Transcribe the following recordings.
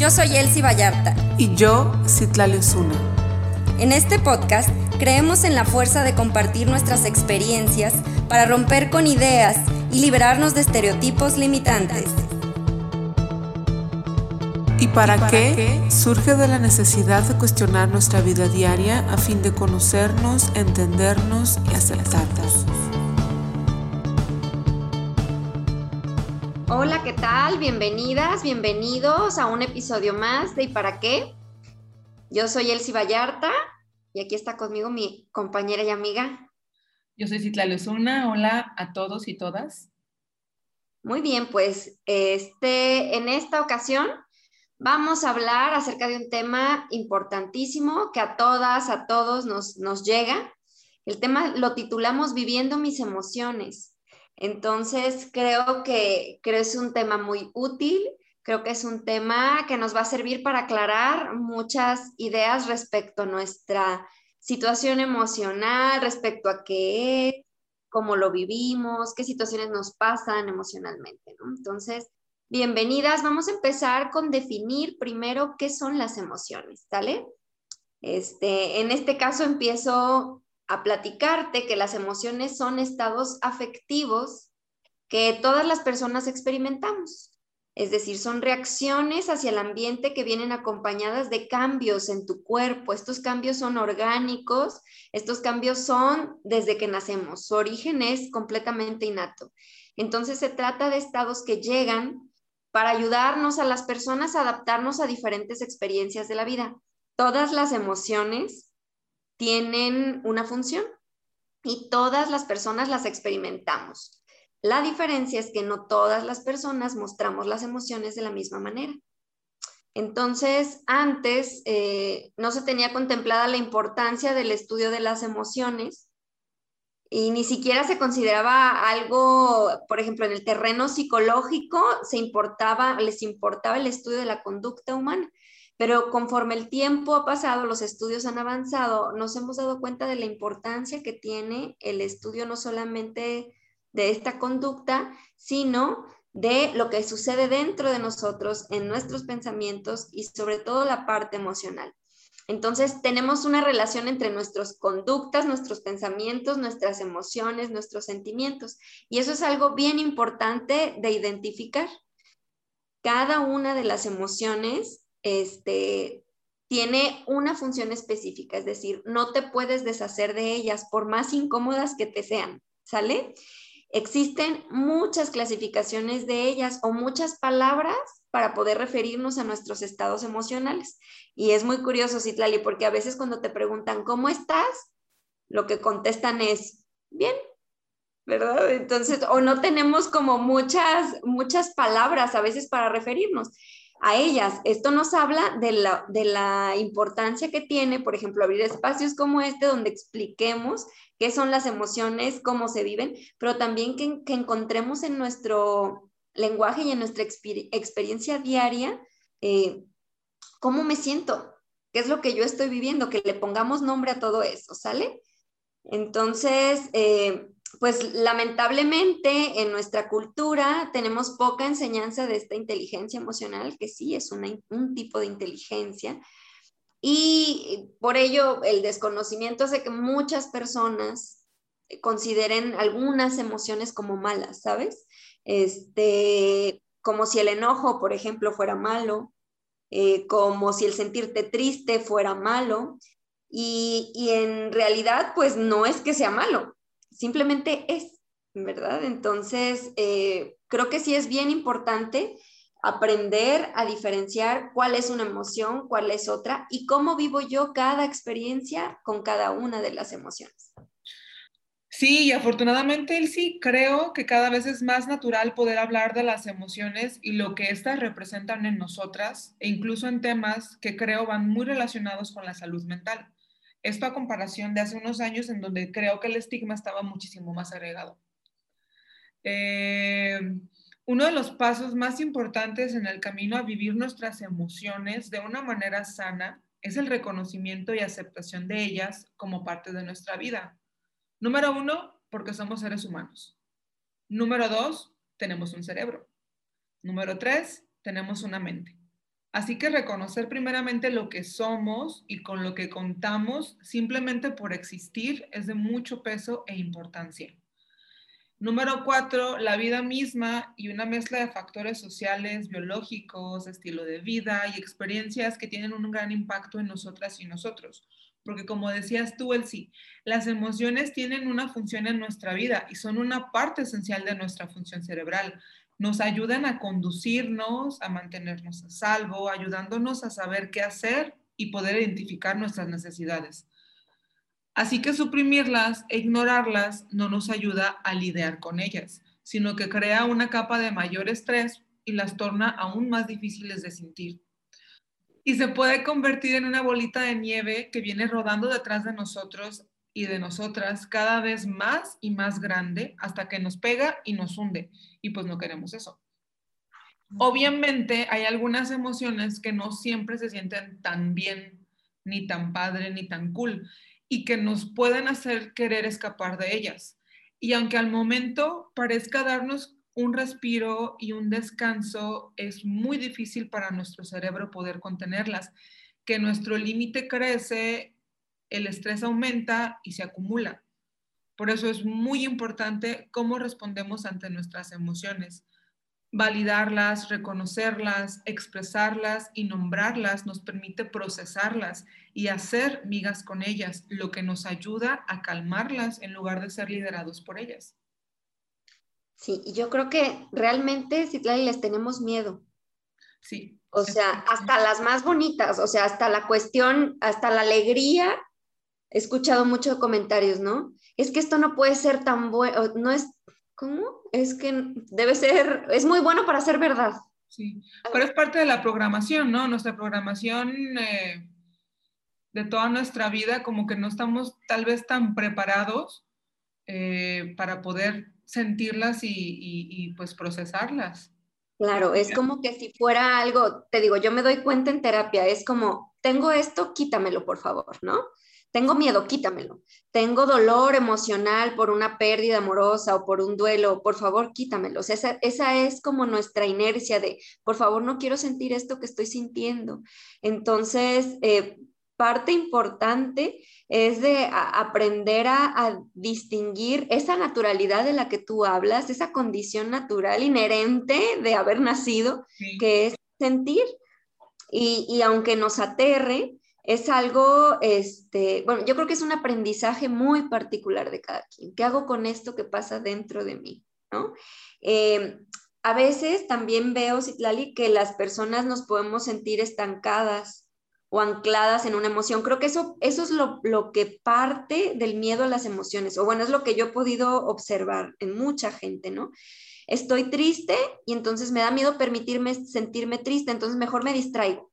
Yo soy Elsie Vallarta. Y yo, Citlali Osuna. En este podcast creemos en la fuerza de compartir nuestras experiencias para romper con ideas y liberarnos de estereotipos limitantes. ¿Y para, qué? Surge de la necesidad de cuestionar nuestra vida diaria a fin de conocernos, entendernos y aceptarnos. Tal? Bienvenidas, bienvenidos a un episodio más de ¿Y para qué? Yo soy Elsie Vallarta y aquí está conmigo mi compañera y amiga. Yo soy Citlali Osuna. Hola a todos y todas. Muy bien, pues este, en esta ocasión vamos a hablar acerca de un tema importantísimo que a todas, a todos nos, nos llega. El tema lo titulamos Viviendo mis emociones. Entonces, creo que, creo es un tema muy útil, creo que es un tema que nos va a servir para aclarar muchas ideas respecto a nuestra situación emocional, respecto a qué es, cómo lo vivimos, qué situaciones nos pasan emocionalmente. Entonces, bienvenidas. Vamos a empezar con definir primero qué son las emociones, ¿sale? Este, en este caso empiezo a platicarte que las emociones son estados afectivos que todas las personas experimentamos. Es decir, son reacciones hacia el ambiente que vienen acompañadas de cambios en tu cuerpo. Estos cambios son orgánicos, estos cambios son desde que nacemos. Su origen es completamente innato. Entonces se trata de estados que llegan para ayudarnos a las personas a adaptarnos a diferentes experiencias de la vida. Todas las emociones tienen una función y todas las personas las experimentamos. La diferencia es que no todas las personas mostramos las emociones de la misma manera. Entonces, antes eh, no se tenía contemplada la importancia del estudio de las emociones y ni siquiera se consideraba algo, por ejemplo, en el terreno psicológico se importaba, les importaba el estudio de la conducta humana. Pero conforme el tiempo ha pasado, los estudios han avanzado, nos hemos dado cuenta de la importancia que tiene el estudio no solamente de esta conducta, sino de lo que sucede dentro de nosotros, en nuestros pensamientos y sobre todo la parte emocional. Entonces, tenemos una relación entre nuestras conductas, nuestros pensamientos, nuestras emociones, nuestros sentimientos. Y eso es algo bien importante de identificar. Cada una de las emociones este, tiene una función específica, es decir, no te puedes deshacer de ellas por más incómodas que te sean, ¿sale? Existen muchas clasificaciones de ellas o muchas palabras para poder referirnos a nuestros estados emocionales. Y es muy curioso, Citlali, porque a veces cuando te preguntan, ¿cómo estás? Lo que contestan es, bien, ¿verdad? Entonces, o no tenemos como muchas, muchas palabras a veces para referirnos a ellas. Esto nos habla de la, importancia que tiene, por ejemplo, abrir espacios como este donde expliquemos qué son las emociones, cómo se viven, pero también que, encontremos en nuestro lenguaje y en nuestra experiencia diaria eh, cómo me siento, qué es lo que yo estoy viviendo, que le pongamos nombre a todo eso, ¿sale? Entonces, eh, pues lamentablemente en nuestra cultura tenemos poca enseñanza de esta inteligencia emocional, que sí es un tipo de inteligencia, y por ello el desconocimiento hace que muchas personas consideren algunas emociones como malas, ¿sabes? Este, como si el enojo, por ejemplo, fuera malo, eh, como si el sentirte triste fuera malo, y, y en realidad, pues no es que sea malo, simplemente es, ¿verdad? Entonces, eh, creo que sí es bien importante aprender a diferenciar cuál es una emoción, cuál es otra y cómo vivo yo cada experiencia con cada una de las emociones. Sí, y afortunadamente sí creo que cada vez es más natural poder hablar de las emociones y lo que éstas representan en nosotras e incluso en temas que creo van muy relacionados con la salud mental. Esto a comparación de hace unos años en donde creo que el estigma estaba muchísimo más agregado. Eh, uno de los pasos más importantes en el camino a vivir nuestras emociones de una manera sana es el reconocimiento y aceptación de ellas como parte de nuestra vida. Número uno, porque somos seres humanos. Número dos, tenemos un cerebro. Número tres, tenemos una mente. Así que reconocer primeramente lo que somos y con lo que contamos simplemente por existir es de mucho peso e importancia. Número cuatro, la vida misma y una mezcla de factores sociales, biológicos, estilo de vida y experiencias que tienen un gran impacto en nosotras y nosotros. Porque como decías tú, Elsie, las emociones tienen una función en nuestra vida y son una parte esencial de nuestra función cerebral. Nos ayudan a conducirnos, a mantenernos a salvo, ayudándonos a saber qué hacer y poder identificar nuestras necesidades. Así que suprimirlas e ignorarlas no nos ayuda a lidiar con ellas, sino que crea una capa de mayor estrés y las torna aún más difíciles de sentir. Y se puede convertir en una bolita de nieve que viene rodando detrás de nosotros y de nosotras cada vez más y más grande hasta que nos pega y nos hunde. Y pues no queremos eso. Obviamente hay algunas emociones que no siempre se sienten tan bien, ni tan padre, ni tan cool y que nos pueden hacer querer escapar de ellas. Y aunque al momento parezca darnos un respiro y un descanso, es muy difícil para nuestro cerebro poder contenerlas, que nuestro límite crece, el estrés aumenta y se acumula. Por eso es muy importante cómo respondemos ante nuestras emociones. Validarlas, reconocerlas, expresarlas y nombrarlas nos permite procesarlas y hacer migas con ellas, lo que nos ayuda a calmarlas en lugar de ser liderados por ellas. Sí, y yo creo que realmente, Citlali, les tenemos miedo. Sí. O sea, hasta las más bonitas, o sea, hasta la cuestión, hasta la alegría. He escuchado muchos comentarios, ¿no? Es que esto no puede ser tan bueno, no es ¿Cómo? Es que debe ser, es muy bueno para ser verdad. Sí, pero es parte de la programación, ¿no? Nuestra programación eh, de toda nuestra vida, como que no estamos tal vez tan preparados eh, para poder sentirlas y, y pues procesarlas. Claro, es como que si fuera algo, te digo, yo me doy cuenta en terapia, es como, tengo esto, quítamelo, por favor, ¿no? Tengo miedo, quítamelo. Tengo dolor emocional por una pérdida amorosa o por un duelo, por favor, quítamelo. esa, esa es como nuestra inercia de, por favor, no quiero sentir esto que estoy sintiendo. Entonces, eh, parte importante es de aprender a, distinguir esa naturalidad de la que tú hablas, esa condición natural inherente de haber nacido, que es sentir. Y, y aunque nos aterre, es algo, este, bueno, yo creo que es un aprendizaje muy particular de cada quien. ¿Qué hago con esto que pasa dentro de mí? ¿no? Eh, a veces también veo, Citlali, que las personas nos podemos sentir estancadas o ancladas en una emoción. Creo que eso, eso es lo, lo, que parte del miedo a las emociones, o bueno, es lo que yo he podido observar en mucha gente, ¿no? Estoy triste y entonces me da miedo permitirme sentirme triste, entonces mejor me distraigo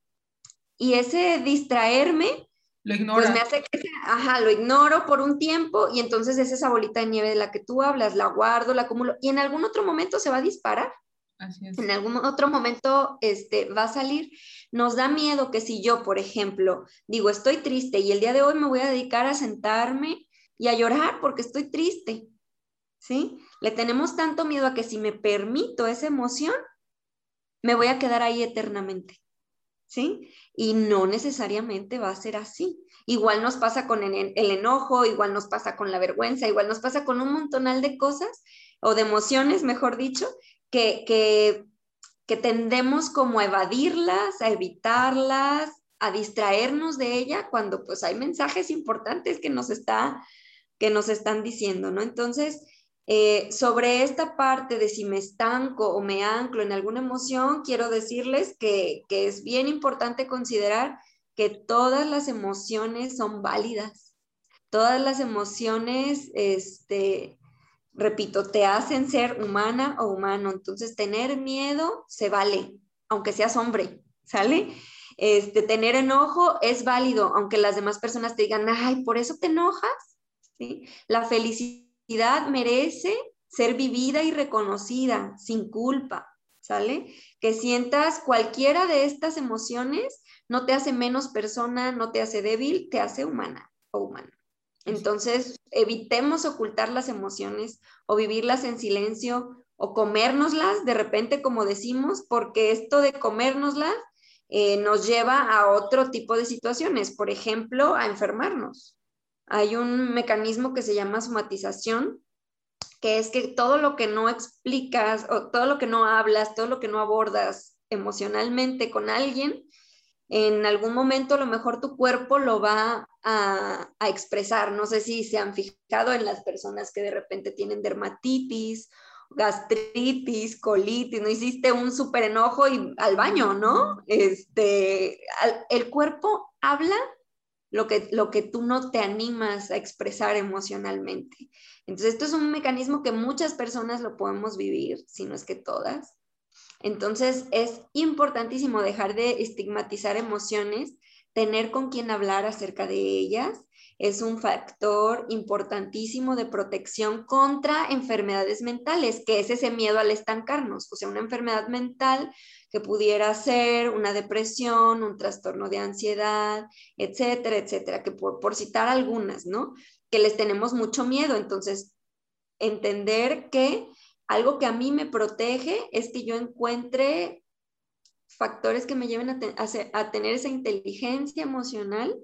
y ese distraerme, lo pues me hace que, ajá, lo ignoro por un tiempo y entonces es esa bolita de nieve de la que tú hablas, la guardo, la acumulo y en algún otro momento se va a disparar. Así es. En algún otro momento este, va a salir. Nos da miedo que si yo, por ejemplo, digo, estoy triste y el día de hoy me voy a dedicar a sentarme y a llorar porque estoy triste, ¿sí? Le tenemos tanto miedo a que si me permito esa emoción, me voy a quedar ahí eternamente. ¿sí? Y no necesariamente va a ser así. Igual nos pasa con el, enojo, igual nos pasa con la vergüenza, igual nos pasa con un montonal de cosas o de emociones, mejor dicho, que, que, que tendemos como a evadirlas, a evitarlas, a distraernos de ella cuando pues hay mensajes importantes que nos, está, que nos están diciendo, ¿no? Entonces, eh, sobre esta parte de si me estanco o me anclo en alguna emoción, quiero decirles que, es bien importante considerar que todas las emociones son válidas. Todas las emociones, este, repito, te hacen ser humana o humano. Entonces, tener miedo se vale, aunque seas hombre, ¿sale? Este, tener enojo es válido, aunque las demás personas te digan, ay, por eso te enojas. ¿Sí? La felicidad merece ser vivida y reconocida sin culpa, ¿sale? Que sientas cualquiera de estas emociones no te hace menos persona, no te hace débil, te hace humana o humano. Entonces, evitemos ocultar las emociones o vivirlas en silencio o comérnoslas de repente, como decimos, porque esto de comérnoslas eh, nos lleva a otro tipo de situaciones, por ejemplo, a enfermarnos. Hay un mecanismo que se llama somatización, que es que todo lo que no explicas o todo lo que no hablas, todo lo que no abordas emocionalmente con alguien, en algún momento a lo mejor tu cuerpo lo va a, a, expresar. No sé si se han fijado en las personas que de repente tienen dermatitis gastritis, colitis, no hiciste un súper enojo y al baño, ¿no? Este, el cuerpo habla lo que, lo que tú no te animas a expresar emocionalmente. Entonces, esto es un mecanismo que muchas personas lo podemos vivir, si no es que todas. Entonces, es importantísimo dejar de estigmatizar emociones, tener con quien hablar acerca de ellas es un factor importantísimo de protección contra enfermedades mentales, que es ese miedo al estancarnos, o sea, una enfermedad mental que pudiera ser una depresión, un trastorno de ansiedad, etcétera, etcétera, que por, por citar algunas, ¿no? Que les tenemos mucho miedo. Entonces, entender que algo que a mí me protege es que yo encuentre factores que me lleven a, tener esa inteligencia emocional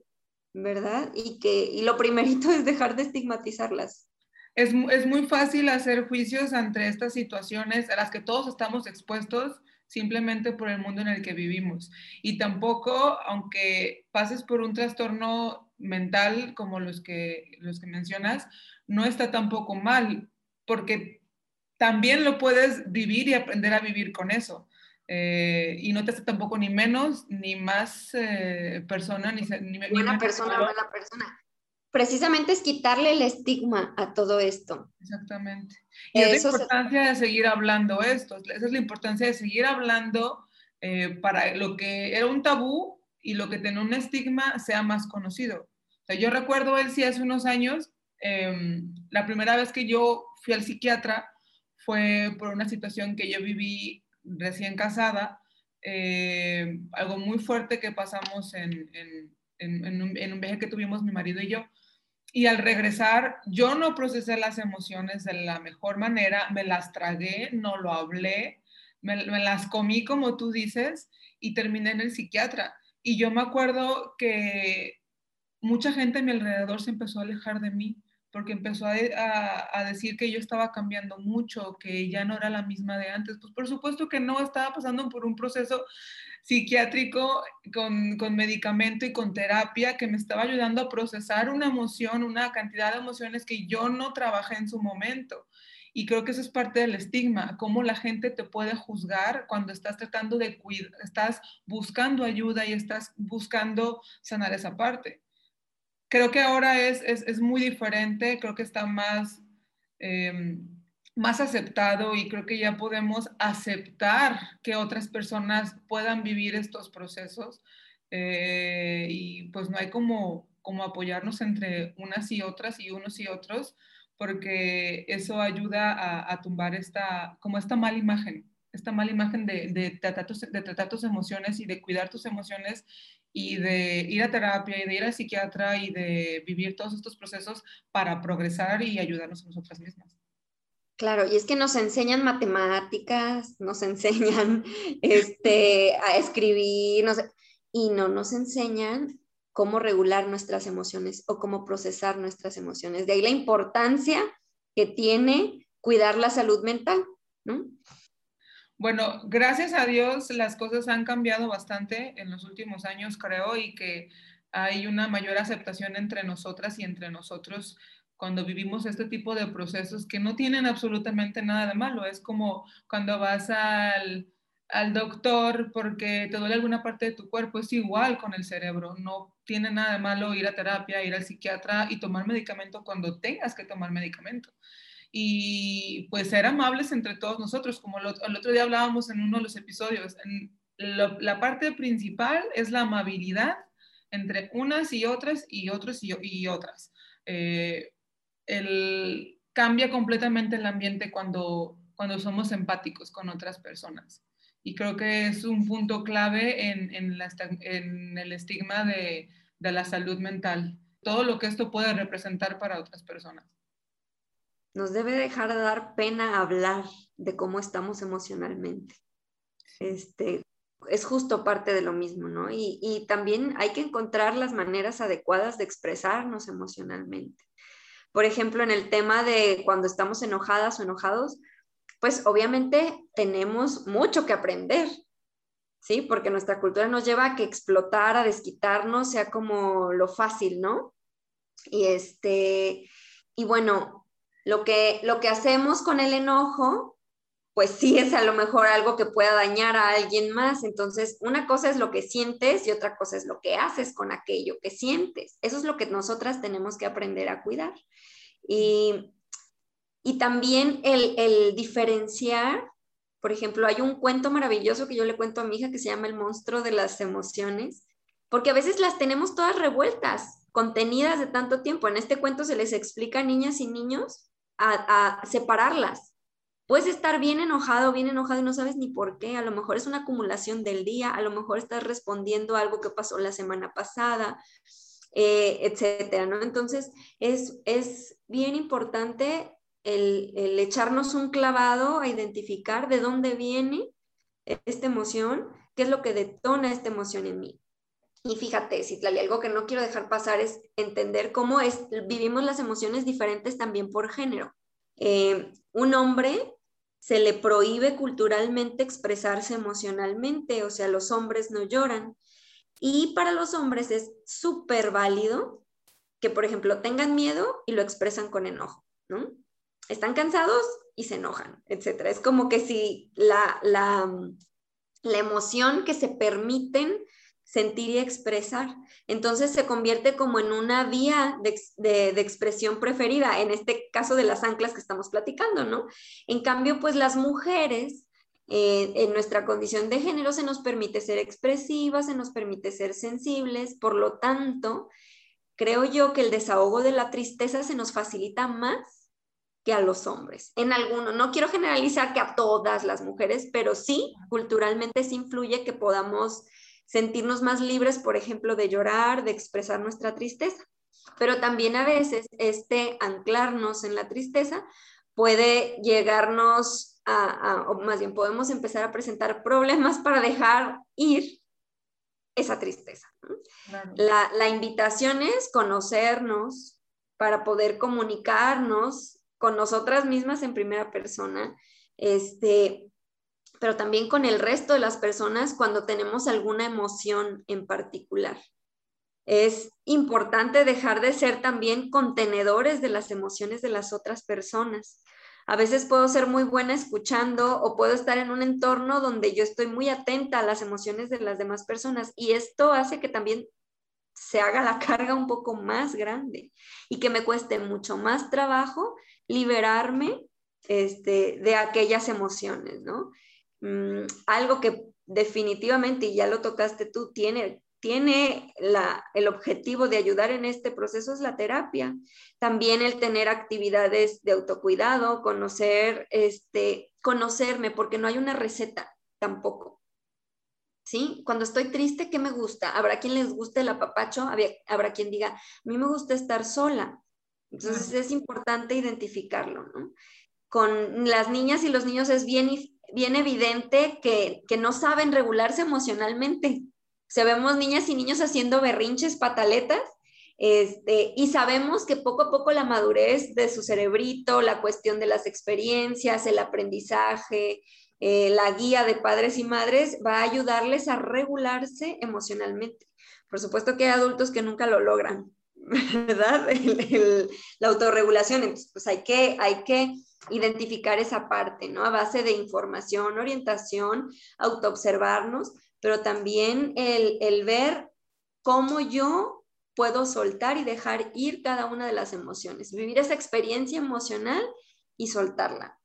¿verdad? Y, que, y lo primerito es dejar de estigmatizarlas. Es, es, muy fácil hacer juicios ante estas situaciones a las que todos estamos expuestos simplemente por el mundo en el que vivimos. Y tampoco, aunque pases por un trastorno mental como los que, los que mencionas, no está tampoco mal, porque también lo puedes vivir y aprender a vivir con eso. Eh, y no te hace tampoco ni menos ni más eh, persona, ni, ni, buena persona, mala persona. Precisamente es quitarle el estigma a todo esto. Exactamente. Y es la importancia de seguir hablando esto, esa es la importancia de seguir hablando eh, para lo que era un tabú y lo que tenía un estigma sea más conocido. O sea, yo recuerdo, él sí, hace unos años, em, la primera vez que yo fui al psiquiatra fue por una situación que yo viví recién casada, eh, algo muy fuerte que pasamos en, un, en, viaje que tuvimos mi marido y yo. Y al regresar, yo no procesé las emociones de la mejor manera, me las tragué, no lo hablé, me las comí como tú dices y terminé en el psiquiatra. Y yo me acuerdo que mucha gente a mi alrededor se empezó a alejar de mí porque empezó a, decir que yo estaba cambiando mucho, que ya no era la misma de antes. Pues por supuesto que no, estaba pasando por un proceso psiquiátrico con, con, medicamento y con terapia que me estaba ayudando a procesar una emoción, una cantidad de emociones que yo no trabajé en su momento. Y creo que eso es parte del estigma, cómo la gente te puede juzgar cuando estás tratando de cuidar, estás buscando ayuda y estás buscando sanar esa parte creo que ahora es, es, es, muy diferente, creo que está más, eh, más aceptado y creo que ya podemos aceptar que otras personas puedan vivir estos procesos eh, y pues no hay como, como apoyarnos entre unas y otras y unos y otros porque eso ayuda a, a tumbar esta, como esta mala imagen, esta mala imagen de, de, tratar tus, de tratar tus emociones y de cuidar tus emociones y de ir a terapia y de ir al psiquiatra y de vivir todos estos procesos para progresar y ayudarnos a nosotras mismas. Claro, y es que nos enseñan matemáticas, nos enseñan este, a escribir, y no nos enseñan cómo regular nuestras emociones o cómo procesar nuestras emociones. De ahí la importancia que tiene cuidar la salud mental, ¿no? Bueno, gracias a Dios las cosas han cambiado bastante en los últimos años, creo, y que hay una mayor aceptación entre nosotras y entre nosotros cuando vivimos este tipo de procesos que no tienen absolutamente nada de malo. Es como cuando vas al, al doctor porque te duele alguna parte de tu cuerpo, es igual con el cerebro. No tiene nada de malo ir a terapia, ir al psiquiatra y tomar medicamento cuando tengas que tomar medicamento y pues ser amables entre todos nosotros, como el otro día hablábamos en uno de los episodios. la parte principal es la amabilidad entre unas y otras y otros y, otras. Eh, el, cambia completamente el ambiente cuando, cuando somos empáticos con otras personas. Y creo que es un punto clave en, en, en el estigma de, de la salud mental, todo lo que esto puede representar para otras personas nos debe dejar de dar pena hablar de cómo estamos emocionalmente. Este, es justo parte de lo mismo, ¿no? Y, y también hay que encontrar las maneras adecuadas de expresarnos emocionalmente. Por ejemplo, en el tema de cuando estamos enojadas o enojados, pues obviamente tenemos mucho que aprender, ¿sí? Porque nuestra cultura nos lleva a que explotar, a desquitarnos, sea como lo fácil, ¿no? Y este, y bueno, lo que, lo que hacemos con el enojo, pues sí es a lo mejor algo que pueda dañar a alguien más. Entonces, una cosa es lo que sientes y otra cosa es lo que haces con aquello que sientes. Eso es lo que nosotras tenemos que aprender a cuidar. Y, y también el, el diferenciar por ejemplo, hay un cuento maravilloso que yo le cuento a mi hija que se llama El monstruo de las emociones, porque a veces las tenemos todas revueltas, contenidas de tanto tiempo. En este cuento se les explica a niñas y niños a, separarlas. Puedes estar bien enojado, bien enojado y no sabes ni por qué. A lo mejor es una acumulación del día, a lo mejor estás respondiendo a algo que pasó la semana pasada, eh, etcétera, ¿no? Entonces, es, es bien importante el, echarnos un clavado a identificar de dónde viene esta emoción, qué es lo que detona esta emoción en mí. Y fíjate, Citlali, algo que no quiero dejar pasar es entender cómo es, vivimos las emociones diferentes también por género. Eh, un hombre se le prohíbe culturalmente expresarse emocionalmente, o sea, los hombres no lloran. Y para los hombres es súper válido que, por ejemplo, tengan miedo y lo expresan con enojo, ¿no? están cansados y se enojan, etcétera. Es como que si la, la, la emoción que se permiten sentir y expresar. Entonces se convierte como en una vía de, de, expresión preferida, en este caso de las anclas que estamos platicando, ¿no? En cambio, pues las mujeres, eh, en nuestra condición de género, se nos permite ser expresivas, se nos permite ser sensibles, por lo tanto, creo yo que el desahogo de la tristeza se nos facilita más que a los hombres. En alguno, no quiero generalizar que a todas las mujeres, pero sí, culturalmente sí influye que podamos sentirnos más libres, por ejemplo, de llorar, de expresar nuestra tristeza. Pero también a veces este anclarnos en la tristeza puede llegarnos a, o más bien podemos empezar a presentar problemas para dejar ir esa tristeza. La, la invitación es conocernos para poder comunicarnos con nosotras mismas en primera persona, este, pero también con el resto de las personas cuando tenemos alguna emoción en particular. Es importante dejar de ser también contenedores de las emociones de las otras personas. A veces puedo ser muy buena escuchando o puedo estar en un entorno donde yo estoy muy atenta a las emociones de las demás personas y esto hace que también se haga la carga un poco más grande y que me cueste mucho más trabajo liberarme este, de aquellas emociones, ¿no? Mm, algo que definitivamente, y ya lo tocaste tú, tiene, tiene la, el objetivo de ayudar en este proceso es la terapia. También el tener actividades de autocuidado, conocer, este, conocerme, porque no hay una receta tampoco. ¿Sí? Cuando estoy triste, ¿qué me gusta? Habrá quien les guste el apapacho, habrá quien diga, a mí me gusta estar sola. Entonces es importante identificarlo, ¿no? Con las niñas y los niños es bien, bien evidente que, que no saben regularse emocionalmente. O vemos niñas y niños haciendo berrinches, pataletas, este, y sabemos que poco a poco la madurez de su cerebrito, la cuestión de las experiencias, el aprendizaje, eh, la guía de padres y madres va a ayudarles a regularse emocionalmente. Por supuesto que hay adultos que nunca lo logran, ¿verdad? la autorregulación, entonces pues hay que, hay que identificar esa parte, ¿no? A base de información, orientación, autoobservarnos, pero también el, el ver cómo yo puedo soltar y dejar ir cada una de las emociones, vivir esa experiencia emocional y soltarla.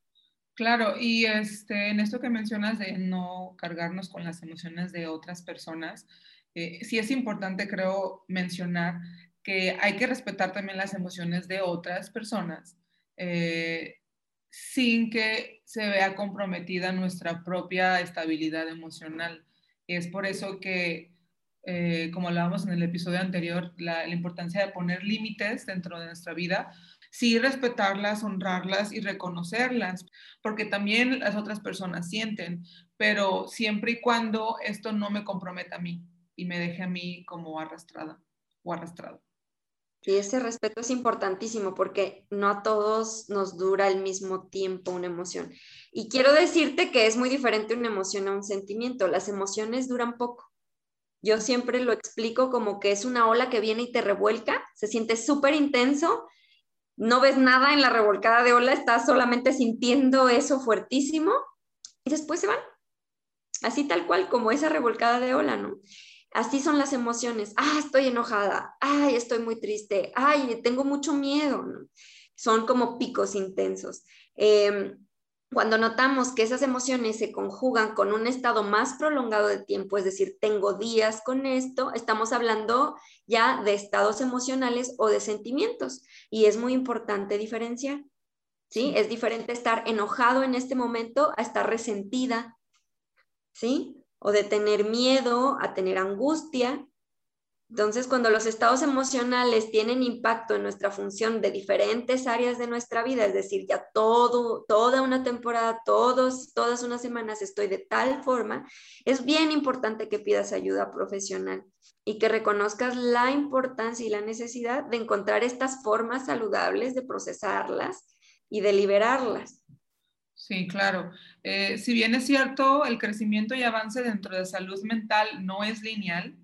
Claro, y este, en esto que mencionas de no cargarnos con las emociones de otras personas, eh, sí es importante, creo, mencionar que hay que respetar también las emociones de otras personas eh, sin que se vea comprometida nuestra propia estabilidad emocional. Es por eso que, eh, como hablábamos en el episodio anterior, la, importancia de poner límites dentro de nuestra vida Sí, respetarlas, honrarlas y reconocerlas, porque también las otras personas sienten, pero siempre y cuando esto no me comprometa a mí y me deje a mí como arrastrada o arrastrado. Y ese respeto es importantísimo porque no a todos nos dura el mismo tiempo una emoción. Y quiero decirte que es muy diferente una emoción a un sentimiento. Las emociones duran poco. Yo siempre lo explico como que es una ola que viene y te revuelca, se siente súper intenso, no ves nada en la revolcada de ola, estás solamente sintiendo eso fuertísimo y después se van. Así tal cual como esa revolcada de ola, ¿no? Así son las emociones. Ah, estoy enojada. Ay, estoy muy triste. Ay, tengo mucho miedo. Son como picos intensos. Em, cuando notamos que esas emociones se conjugan con un estado más prolongado de tiempo, es decir, tengo días con esto, estamos hablando ya de estados emocionales o de sentimientos. Y es muy importante diferenciar. ¿Sí? Es diferente estar enojado en este momento a estar resentida. ¿Sí? O de tener miedo a tener angustia. Entonces, cuando los estados emocionales tienen impacto en nuestra función de diferentes áreas de nuestra vida, es decir, ya todo, toda una temporada, todos, todas unas semanas estoy de tal forma, es bien importante que pidas ayuda profesional y que reconozcas la importancia y la necesidad de encontrar estas formas saludables de procesarlas y de liberarlas. Sí, claro. Eh, si bien es cierto, el crecimiento y avance dentro de salud mental no es lineal,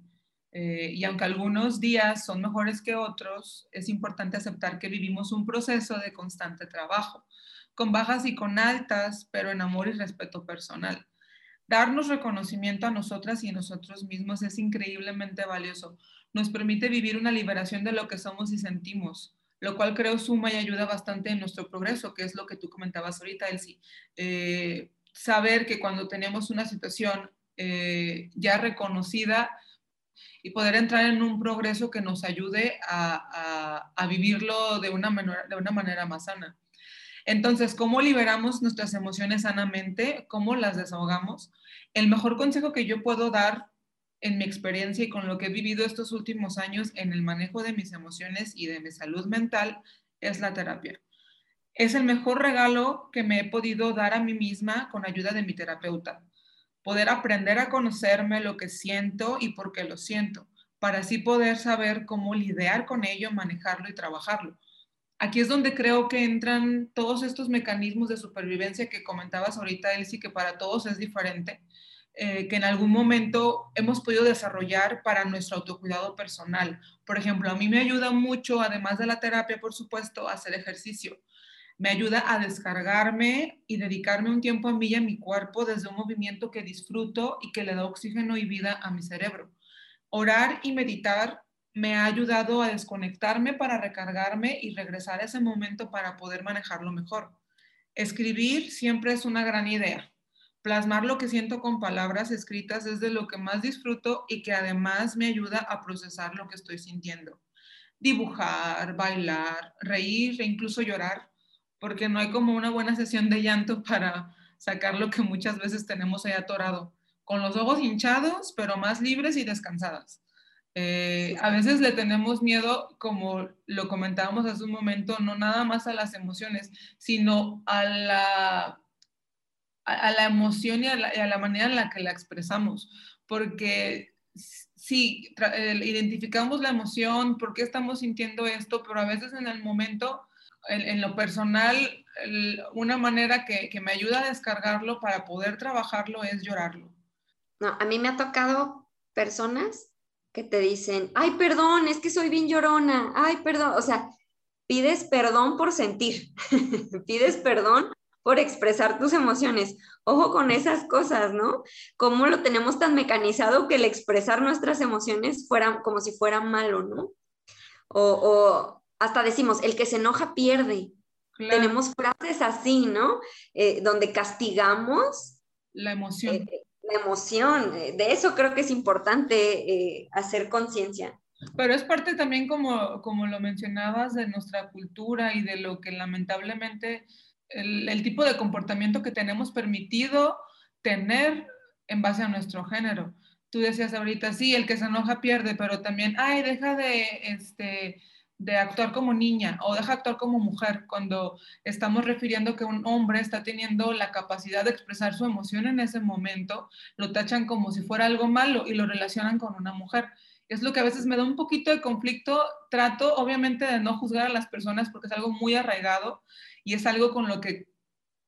eh, y aunque algunos días son mejores que otros, es importante aceptar que vivimos un proceso de constante trabajo, con bajas y con altas, pero en amor y respeto personal. Darnos reconocimiento a nosotras y a nosotros mismos es increíblemente valioso. Nos permite vivir una liberación de lo que somos y sentimos lo cual creo suma y ayuda bastante en nuestro progreso, que es lo que tú comentabas ahorita, Elsie. Eh, saber que cuando tenemos una situación eh, ya reconocida y poder entrar en un progreso que nos ayude a, vivirlo de una, manera, de una manera más sana. Entonces, ¿cómo liberamos nuestras emociones sanamente? ¿Cómo las desahogamos? El mejor consejo que yo puedo dar en mi experiencia y con lo que he vivido estos últimos años en el manejo de mis emociones y de mi salud mental es la terapia. Es el mejor regalo que me he podido dar a mí misma con ayuda de mi terapeuta. Poder aprender a conocerme lo que siento y por qué lo siento, para así poder saber cómo lidiar con ello, manejarlo y trabajarlo. Aquí es donde creo que entran todos estos mecanismos de supervivencia que comentabas ahorita, Elsie, que para todos es diferente eh, que en algún momento hemos podido desarrollar para nuestro autocuidado personal. Por ejemplo, a mí me ayuda mucho, además de la terapia, por supuesto, hacer ejercicio. Me ayuda a descargarme y dedicarme un tiempo a mí y a mi cuerpo desde un movimiento que disfruto y que le da oxígeno y vida a mi cerebro. Orar y meditar me ha ayudado a desconectarme para recargarme y regresar a ese momento para poder manejarlo mejor. Escribir siempre es una gran idea Plasmar lo que siento con palabras escritas es de lo que más disfruto y que además me ayuda a procesar lo que estoy sintiendo. Dibujar, bailar, reír e incluso llorar, porque no hay como una buena sesión de llanto para sacar lo que muchas veces tenemos ahí atorado, con los ojos hinchados, pero más libres y descansadas. Eh, a veces le tenemos miedo, como lo comentábamos hace un momento, no nada más a las emociones, sino a la a, la emoción y a la, manera en la que la expresamos, porque sí, identificamos la emoción, por qué estamos sintiendo esto, pero a veces en el momento, en, lo personal, una manera que, que, me ayuda a descargarlo para poder trabajarlo es llorarlo. No, a mí me ha tocado personas que te dicen, ay, perdón, es que soy bien llorona, ay, perdón, o sea, pides perdón por sentir, pides perdón por expresar tus emociones. Ojo con esas cosas, ¿no? Cómo lo tenemos tan mecanizado que el expresar nuestras emociones fuera como si fuera malo, ¿no? O, hasta decimos, el que se enoja pierde. Tenemos frases así, ¿no? Eh, donde castigamos la emoción. Eh, la emoción. De eso creo que es importante eh, hacer conciencia. Pero es parte también, como, como lo mencionabas, de nuestra cultura y de lo que lamentablemente el, tipo de comportamiento que tenemos permitido tener en base a nuestro género. Tú decías ahorita, sí, el que se enoja pierde, pero también, ay, deja de, este, de actuar como niña o deja actuar como mujer cuando estamos refiriendo que un hombre está teniendo la capacidad de expresar su emoción en ese momento, lo tachan como si fuera algo malo y lo relacionan con una mujer. Es lo que a veces me da un poquito de conflicto. Trato obviamente de no juzgar a las personas porque es algo muy arraigado y es algo con lo que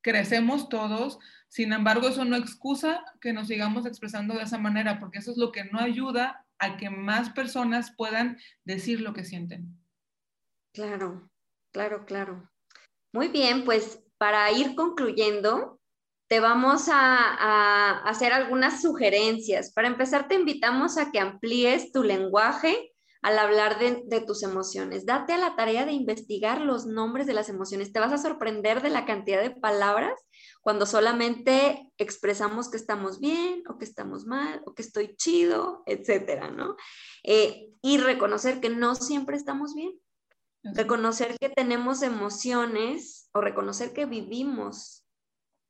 crecemos todos. Sin embargo, eso no excusa que nos sigamos expresando de esa manera porque eso es lo que no ayuda a que más personas puedan decir lo que sienten. Claro, claro, claro. Muy bien, pues para ir concluyendo, te vamos a, hacer algunas sugerencias. Para empezar, te invitamos a que amplíes tu lenguaje al hablar de, de, tus emociones. Date a la tarea de investigar los nombres de las emociones. Te vas a sorprender de la cantidad de palabras cuando solamente expresamos que estamos bien o que estamos mal o que estoy chido, etcétera, ¿no? Eh, y reconocer que no siempre estamos bien. Reconocer que tenemos emociones o reconocer que vivimos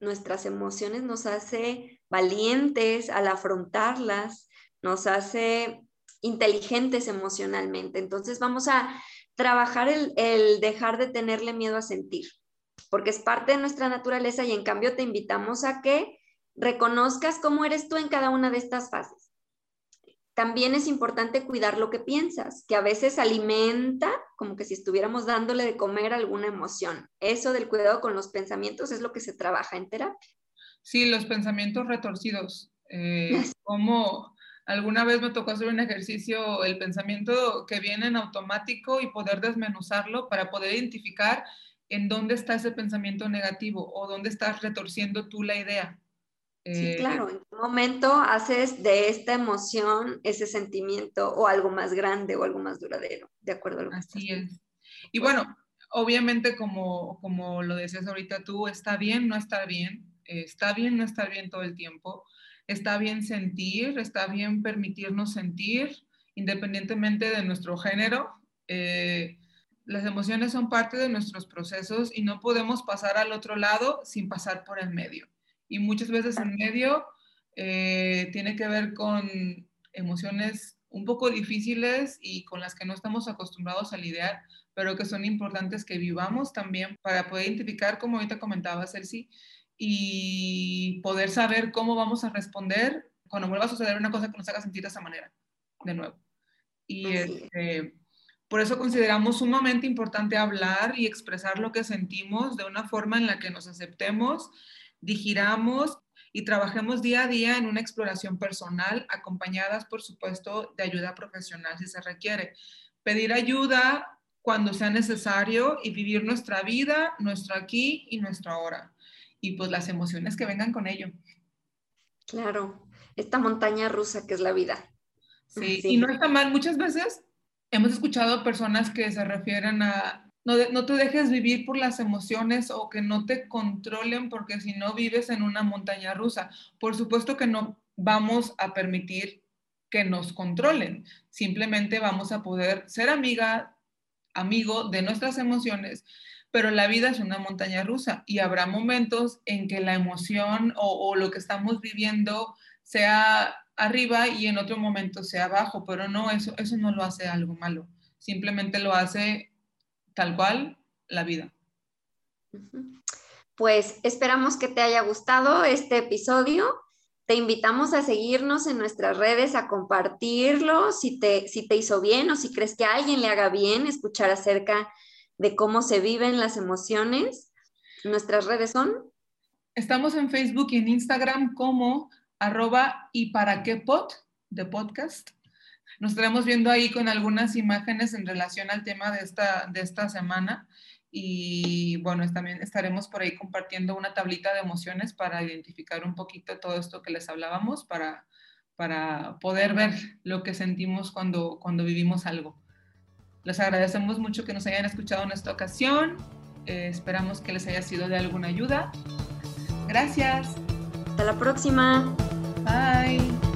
nuestras emociones nos hace valientes al afrontarlas, nos hace inteligentes emocionalmente. Entonces vamos a trabajar el, el dejar de tenerle miedo a sentir porque es parte de nuestra naturaleza y en cambio te invitamos a que reconozcas cómo eres tú en cada una de estas fases. También es importante cuidar lo que piensas, que a veces alimenta como que si estuviéramos dándole de comer alguna emoción. Eso del cuidado con los pensamientos es lo que se trabaja en terapia. Sí, los pensamientos retorcidos. Eh, como alguna vez me tocó hacer un ejercicio, el pensamiento que viene en automático y poder desmenuzarlo para poder identificar en dónde está ese pensamiento negativo o dónde estás retorciendo tú la idea. Sí, eh, claro, en qué momento haces de esta emoción ese sentimiento o algo más grande o algo más duradero, de acuerdo a lo que Así es. Y bueno, obviamente como, como lo decías ahorita tú, está bien, no está bien, está bien no estar bien todo el tiempo, está bien sentir, está bien permitirnos sentir, independientemente de nuestro género. Eh, las emociones son parte de nuestros procesos y no podemos pasar al otro lado sin pasar por el medio. Y muchas veces el medio eh, tiene que ver con emociones un poco difíciles y con las que no estamos acostumbrados a lidiar, pero que son importantes que vivamos también para poder identificar, como ahorita comentaba Celsi, y poder saber cómo vamos a responder cuando vuelva a suceder una cosa que nos haga sentir de esa manera, de nuevo. Y este, por eso consideramos sumamente importante hablar y expresar lo que sentimos de una forma en la que nos aceptemos, digiramos y trabajemos día a día en una exploración personal, acompañadas, por supuesto, de ayuda profesional si se requiere. Pedir ayuda cuando sea necesario y vivir nuestra vida, nuestro aquí y nuestro ahora. Y pues las emociones que vengan con ello. Claro, esta montaña rusa que es la vida. Sí, sí. y no está mal. Muchas veces hemos escuchado personas que se refieren a no, te dejes vivir por las emociones o que no te controlen porque si no vives en una montaña rusa. Por supuesto que no vamos a permitir que nos controlen. Simplemente vamos a poder ser amiga, amigo de nuestras emociones, pero la vida es una montaña rusa y habrá momentos en que la emoción o, o lo que estamos viviendo sea arriba y en otro momento sea abajo, pero no, eso, eso no lo hace algo malo, simplemente lo hace tal cual la vida. Pues esperamos que te haya gustado este episodio. Te invitamos a seguirnos en nuestras redes, a compartirlo, si te, si te hizo bien o si crees que a alguien le haga bien escuchar acerca de cómo se viven las emociones. Nuestras redes son. Estamos en Facebook y en Instagram como arroba y para qué pod de podcast. Nos estaremos viendo ahí con algunas imágenes en relación al tema de esta, de esta semana. Y bueno, también estaremos por ahí compartiendo una tablita de emociones para identificar un poquito todo esto que les hablábamos, para, para poder ver lo que sentimos cuando, cuando vivimos algo. Les agradecemos mucho que nos hayan escuchado en esta ocasión. Eh, esperamos que les haya sido de alguna ayuda. Gracias. Hasta la próxima. Bye.